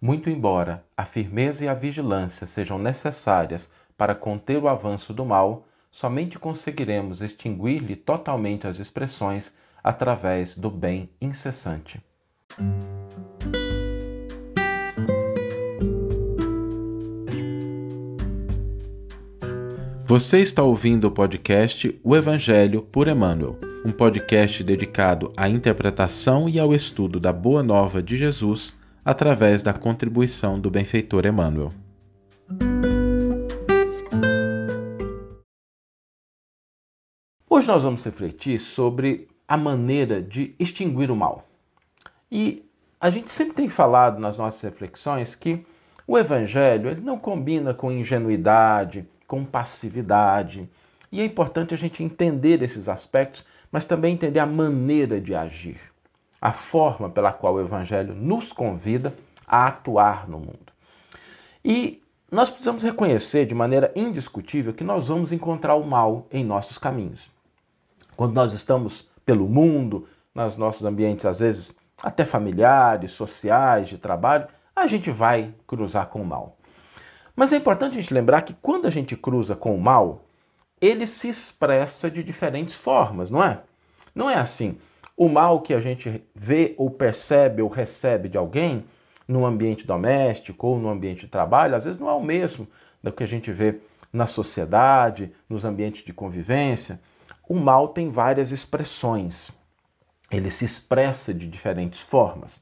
Muito embora a firmeza e a vigilância sejam necessárias para conter o avanço do mal, somente conseguiremos extinguir-lhe totalmente as expressões através do bem incessante. Você está ouvindo o podcast O Evangelho por Emmanuel, um podcast dedicado à interpretação e ao estudo da Boa Nova de Jesus através da contribuição do benfeitor Emmanuel. Hoje nós vamos refletir sobre a maneira de extinguir o mal. E a gente sempre tem falado nas nossas reflexões que o evangelho ele não combina com ingenuidade, com passividade. E é importante a gente entender esses aspectos, mas também entender a maneira de agir, a forma pela qual o Evangelho nos convida a atuar no mundo. E nós precisamos reconhecer de maneira indiscutível que nós vamos encontrar o mal em nossos caminhos. Quando nós estamos pelo mundo, nos nossos ambientes, às vezes até familiares, sociais, de trabalho, a gente vai cruzar com o mal. Mas é importante a gente lembrar que quando a gente cruza com o mal, ele se expressa de diferentes formas, não é? Não é assim. O mal que a gente vê ou percebe ou recebe de alguém no ambiente doméstico ou no ambiente de trabalho, às vezes não é o mesmo do que a gente vê na sociedade, nos ambientes de convivência. O mal tem várias expressões. Ele se expressa de diferentes formas.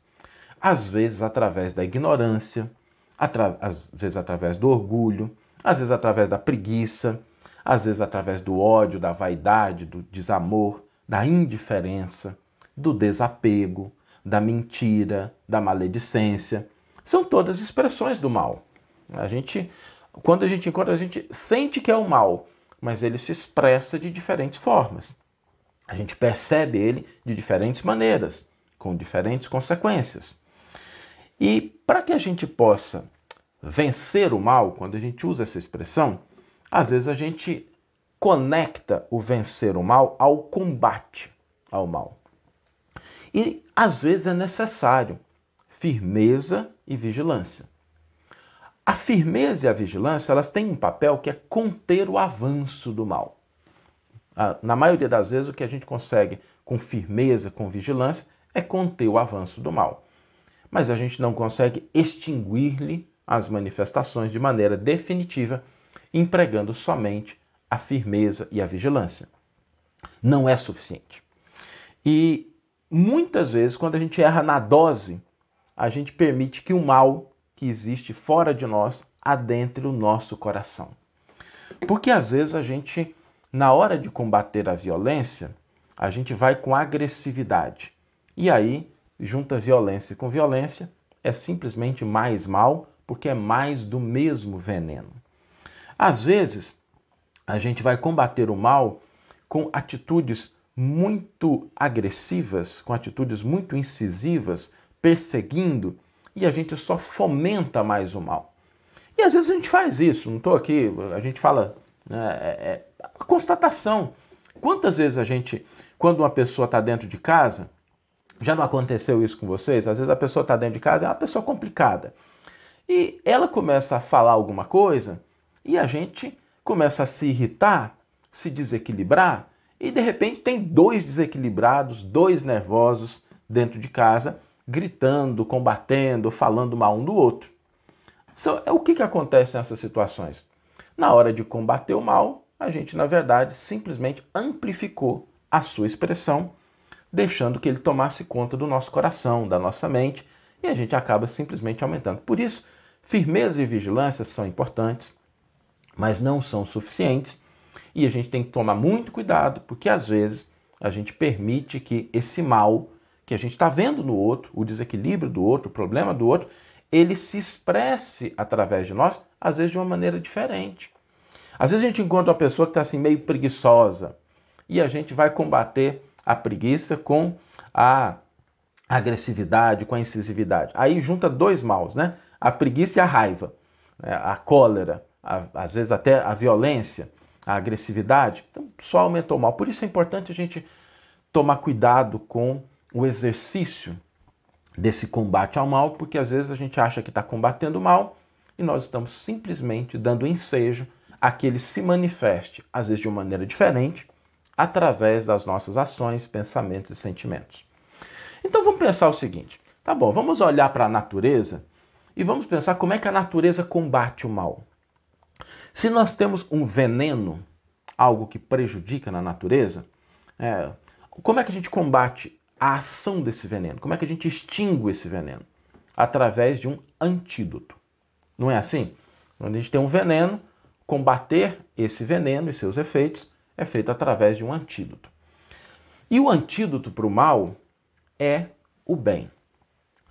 Às vezes através da ignorância, às vezes através do orgulho, às vezes através da preguiça, às vezes através do ódio, da vaidade, do desamor, da indiferença, do desapego, da mentira, da maledicência. São todas expressões do mal. A gente, quando a gente encontra, a gente sente que é o mal, mas ele se expressa de diferentes formas. A gente percebe ele de diferentes maneiras, com diferentes consequências. E para que a gente possa vencer o mal, quando a gente usa essa expressão, às vezes a gente conecta o vencer o mal ao combate ao mal. E às vezes é necessário firmeza e vigilância. A firmeza e a vigilância, elas têm um papel que é conter o avanço do mal. Na maioria das vezes, o que a gente consegue com firmeza, com vigilância, é conter o avanço do mal mas a gente não consegue extinguir-lhe as manifestações de maneira definitiva, empregando somente a firmeza e a vigilância. Não é suficiente. E muitas vezes, quando a gente erra na dose, a gente permite que o mal que existe fora de nós adentre o nosso coração. Porque às vezes a gente, na hora de combater a violência, a gente vai com agressividade. E aí junta violência com violência, é simplesmente mais mal, porque é mais do mesmo veneno. Às vezes, a gente vai combater o mal com atitudes muito agressivas, com atitudes muito incisivas, perseguindo, e a gente só fomenta mais o mal. E às vezes a gente faz isso, não estou aqui, a gente fala, né, é, é, a constatação. Quantas vezes a gente, quando uma pessoa está dentro de casa, já não aconteceu isso com vocês? Às vezes a pessoa está dentro de casa, é uma pessoa complicada. E ela começa a falar alguma coisa e a gente começa a se irritar, se desequilibrar, e de repente tem dois desequilibrados, dois nervosos dentro de casa, gritando, combatendo, falando mal um do outro. So, é o que, que acontece nessas situações? Na hora de combater o mal, a gente, na verdade, simplesmente amplificou a sua expressão deixando que ele tomasse conta do nosso coração, da nossa mente, e a gente acaba simplesmente aumentando. Por isso, firmeza e vigilância são importantes, mas não são suficientes, e a gente tem que tomar muito cuidado, porque às vezes a gente permite que esse mal que a gente está vendo no outro, o desequilíbrio do outro, o problema do outro, ele se expresse através de nós, às vezes de uma maneira diferente. Às vezes a gente encontra uma pessoa que está assim meio preguiçosa e a gente vai combater a preguiça com a agressividade, com a incisividade. Aí junta dois maus, né? A preguiça e a raiva, né? a cólera, a, às vezes até a violência, a agressividade. Então só aumentou o mal. Por isso é importante a gente tomar cuidado com o exercício desse combate ao mal, porque às vezes a gente acha que está combatendo o mal e nós estamos simplesmente dando ensejo a que ele se manifeste, às vezes de uma maneira diferente, através das nossas ações, pensamentos e sentimentos. Então vamos pensar o seguinte: tá bom, vamos olhar para a natureza e vamos pensar como é que a natureza combate o mal. Se nós temos um veneno, algo que prejudica na natureza, é, como é que a gente combate a ação desse veneno? Como é que a gente extingue esse veneno? Através de um antídoto. Não é assim? Quando a gente tem um veneno, combater esse veneno e seus efeitos é feito através de um antídoto. E o antídoto para o mal é o bem.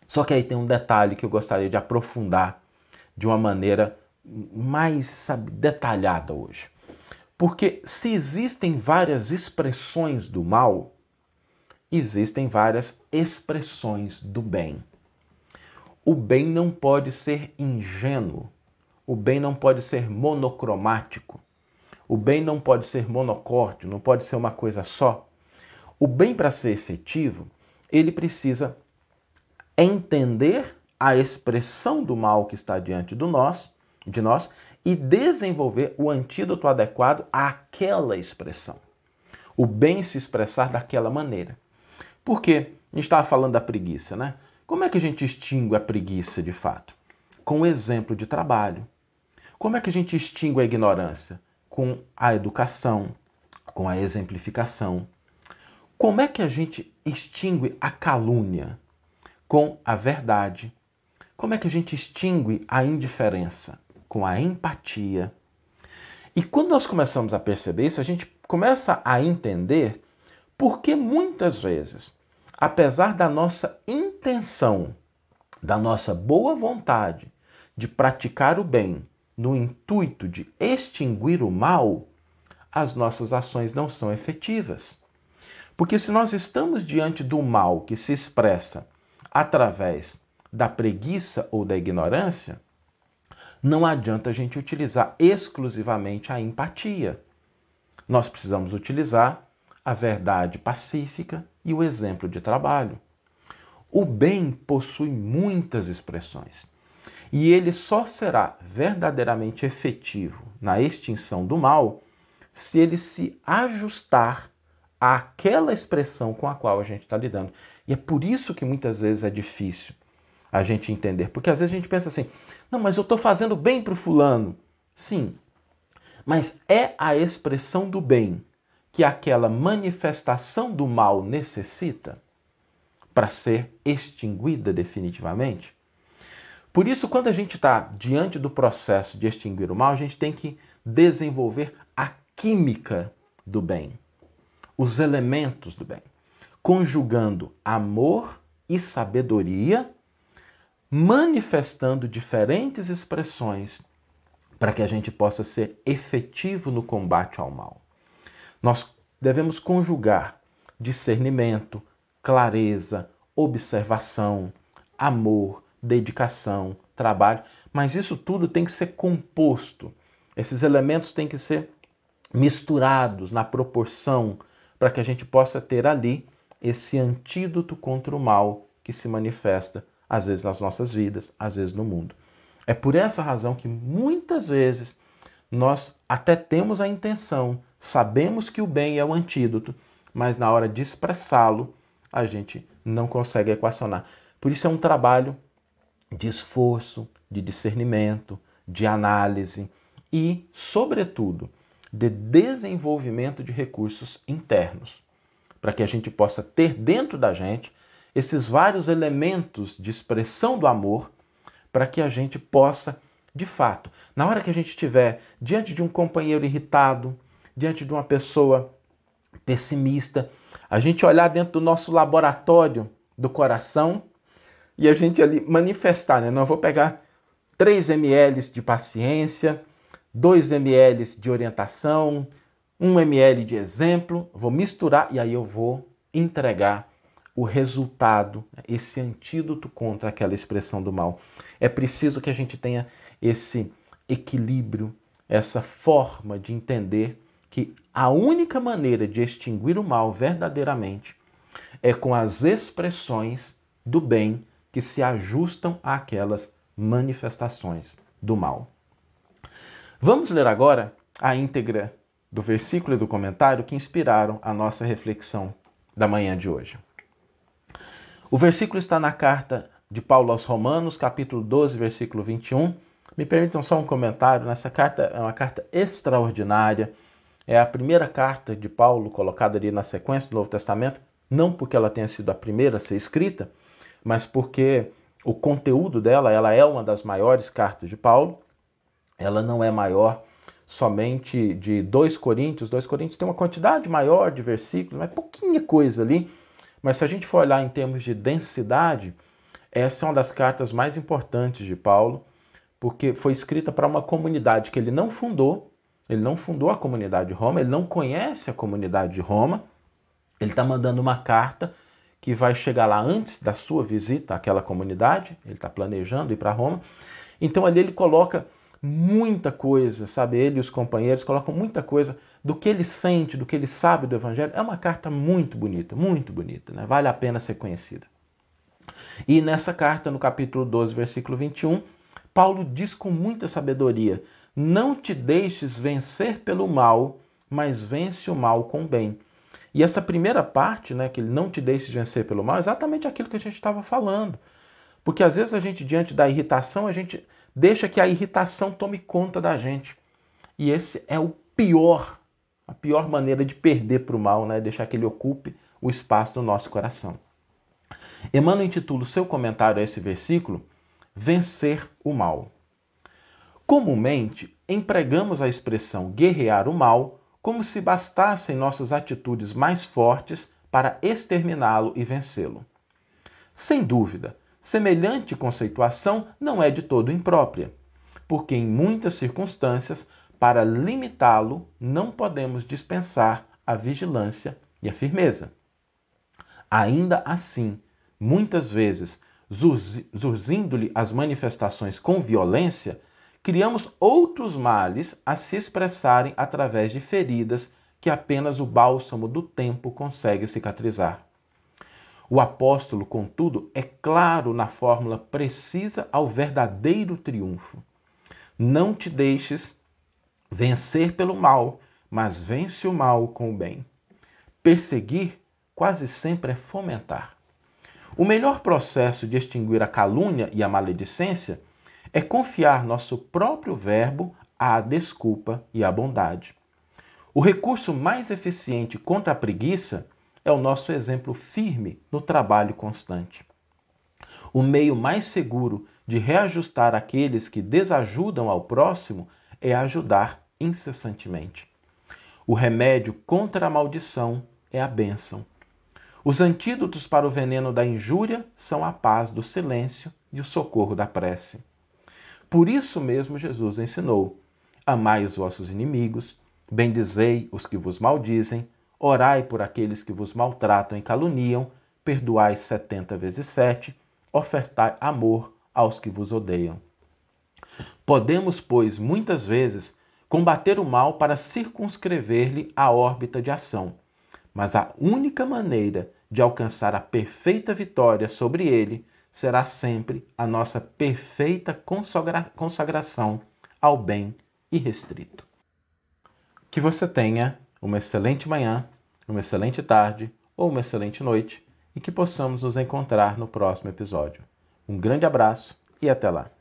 Só que aí tem um detalhe que eu gostaria de aprofundar de uma maneira mais sabe, detalhada hoje. Porque se existem várias expressões do mal, existem várias expressões do bem. O bem não pode ser ingênuo, o bem não pode ser monocromático, o bem não pode ser monocórdio, não pode ser uma coisa só. O bem, para ser efetivo, ele precisa entender a expressão do mal que está diante do nós, de nós e desenvolver o antídoto adequado àquela expressão. O bem se expressar daquela maneira. Por quê? A gente estava falando da preguiça, né? Como é que a gente extingue a preguiça de fato? Com o exemplo de trabalho. Como é que a gente extingue a ignorância? Com a educação, com a exemplificação. Como é que a gente extingue a calúnia? Com a verdade. Como é que a gente extingue a indiferença? Com a empatia. E quando nós começamos a perceber isso, a gente começa a entender por que muitas vezes apesar da nossa intenção, da nossa boa vontade de praticar o bem no intuito de extinguir o mal, as nossas ações não são efetivas. Porque se nós estamos diante do mal que se expressa através da preguiça ou da ignorância, não adianta a gente utilizar exclusivamente a empatia. Nós precisamos utilizar a verdade pacífica e o exemplo de trabalho. O bem possui muitas expressões e ele só será verdadeiramente efetivo na extinção do mal se ele se ajustar àquela expressão com a qual a gente está lidando. E é por isso que muitas vezes é difícil a gente entender, porque às vezes a gente pensa assim: não, mas eu estou fazendo bem para o fulano. Sim, mas é a expressão do bem que aquela manifestação do mal necessita para ser extinguida definitivamente? Por isso, quando a gente está diante do processo de extinguir o mal, a gente tem que desenvolver a química do bem, os elementos do bem, conjugando amor e sabedoria, manifestando diferentes expressões para que a gente possa ser efetivo no combate ao mal. Nós devemos conjugar discernimento, clareza, observação, amor, dedicação, trabalho, mas isso tudo tem que ser composto. Esses elementos têm que ser misturados na proporção para que a gente possa ter ali esse antídoto contra o mal que se manifesta às vezes nas nossas vidas, às vezes no mundo. É por essa razão que muitas vezes nós até temos a intenção Sabemos que o bem é o antídoto, mas na hora de expressá-lo, a gente não consegue equacionar. Por isso é um trabalho de esforço, de discernimento, de análise e, sobretudo, de desenvolvimento de recursos internos, para que a gente possa ter dentro da gente esses vários elementos de expressão do amor, para que a gente possa, de fato, na hora que a gente estiver diante de um companheiro irritado, diante de uma pessoa pessimista, a gente olhar dentro do nosso laboratório do coração e a gente ali manifestar, né? Não vou pegar 3 ml de paciência, 2 ml de orientação, 1 ml de exemplo, vou misturar e aí eu vou entregar o resultado, esse antídoto contra aquela expressão do mal. É preciso que a gente tenha esse equilíbrio, essa forma de entender que a única maneira de extinguir o mal verdadeiramente é com as expressões do bem que se ajustam àquelas manifestações do mal. Vamos ler agora a íntegra do versículo e do comentário que inspiraram a nossa reflexão da manhã de hoje. O versículo está na carta de Paulo aos Romanos, capítulo 12, versículo 21. Me permitam só um comentário. Nessa carta é uma carta extraordinária. É a primeira carta de Paulo colocada ali na sequência do Novo Testamento, não porque ela tenha sido a primeira a ser escrita, mas porque o conteúdo dela, ela é uma das maiores cartas de Paulo. Ela não é maior somente de 2 Coríntios. 2 Coríntios tem uma quantidade maior de versículos, mas pouquinha coisa ali. Mas se a gente for olhar em termos de densidade, essa é uma das cartas mais importantes de Paulo, porque foi escrita para uma comunidade que ele não fundou, ele não fundou a comunidade de Roma, ele não conhece a comunidade de Roma, ele está mandando uma carta que vai chegar lá antes da sua visita àquela comunidade, ele está planejando ir para Roma. Então ali ele coloca muita coisa, sabe? Ele e os companheiros colocam muita coisa do que ele sente, do que ele sabe do Evangelho. É uma carta muito bonita, muito bonita, né? Vale a pena ser conhecida. E nessa carta, no capítulo 12, versículo 21, Paulo diz com muita sabedoria: Não te deixes vencer pelo mal, mas vence o mal com o bem. E essa primeira parte, né, que ele não te deixe vencer pelo mal, é exatamente aquilo que a gente estava falando. Porque às vezes a gente, diante da irritação, a gente deixa que a irritação tome conta da gente. E esse é o pior, a pior maneira de perder para o mal, né? deixar que ele ocupe o espaço do nosso coração. Emmanuel intitula o seu comentário a esse versículo Vencer o Mal. Comumente, empregamos a expressão guerrear o mal como se bastassem nossas atitudes mais fortes para exterminá-lo e vencê-lo. Sem dúvida, semelhante conceituação não é de todo imprópria, porque em muitas circunstâncias, para limitá-lo, não podemos dispensar a vigilância e a firmeza. Ainda assim, muitas vezes, zurzindo-lhe as manifestações com violência, criamos outros males a se expressarem através de feridas que apenas o bálsamo do tempo consegue cicatrizar. O apóstolo, contudo, é claro na fórmula precisa ao verdadeiro triunfo. Não te deixes vencer pelo mal, mas vence o mal com o bem. Perseguir quase sempre é fomentar. O melhor processo de extinguir a calúnia e a maledicência é confiar nosso próprio verbo à desculpa e à bondade. O recurso mais eficiente contra a preguiça é o nosso exemplo firme no trabalho constante. O meio mais seguro de reajustar aqueles que desajudam ao próximo é ajudar incessantemente. O remédio contra a maldição é a bênção. Os antídotos para o veneno da injúria são a paz do silêncio e o socorro da prece. Por isso mesmo Jesus ensinou: Amai os vossos inimigos, bendizei os que vos maldizem, orai por aqueles que vos maltratam e caluniam, perdoai setenta vezes sete, ofertai amor aos que vos odeiam. Podemos, pois, muitas vezes combater o mal para circunscrever-lhe a órbita de ação, mas a única maneira de alcançar a perfeita vitória sobre ele será sempre a nossa perfeita consagra consagração ao bem irrestrito. Que você tenha uma excelente manhã, uma excelente tarde ou uma excelente noite e que possamos nos encontrar no próximo episódio. Um grande abraço e até lá!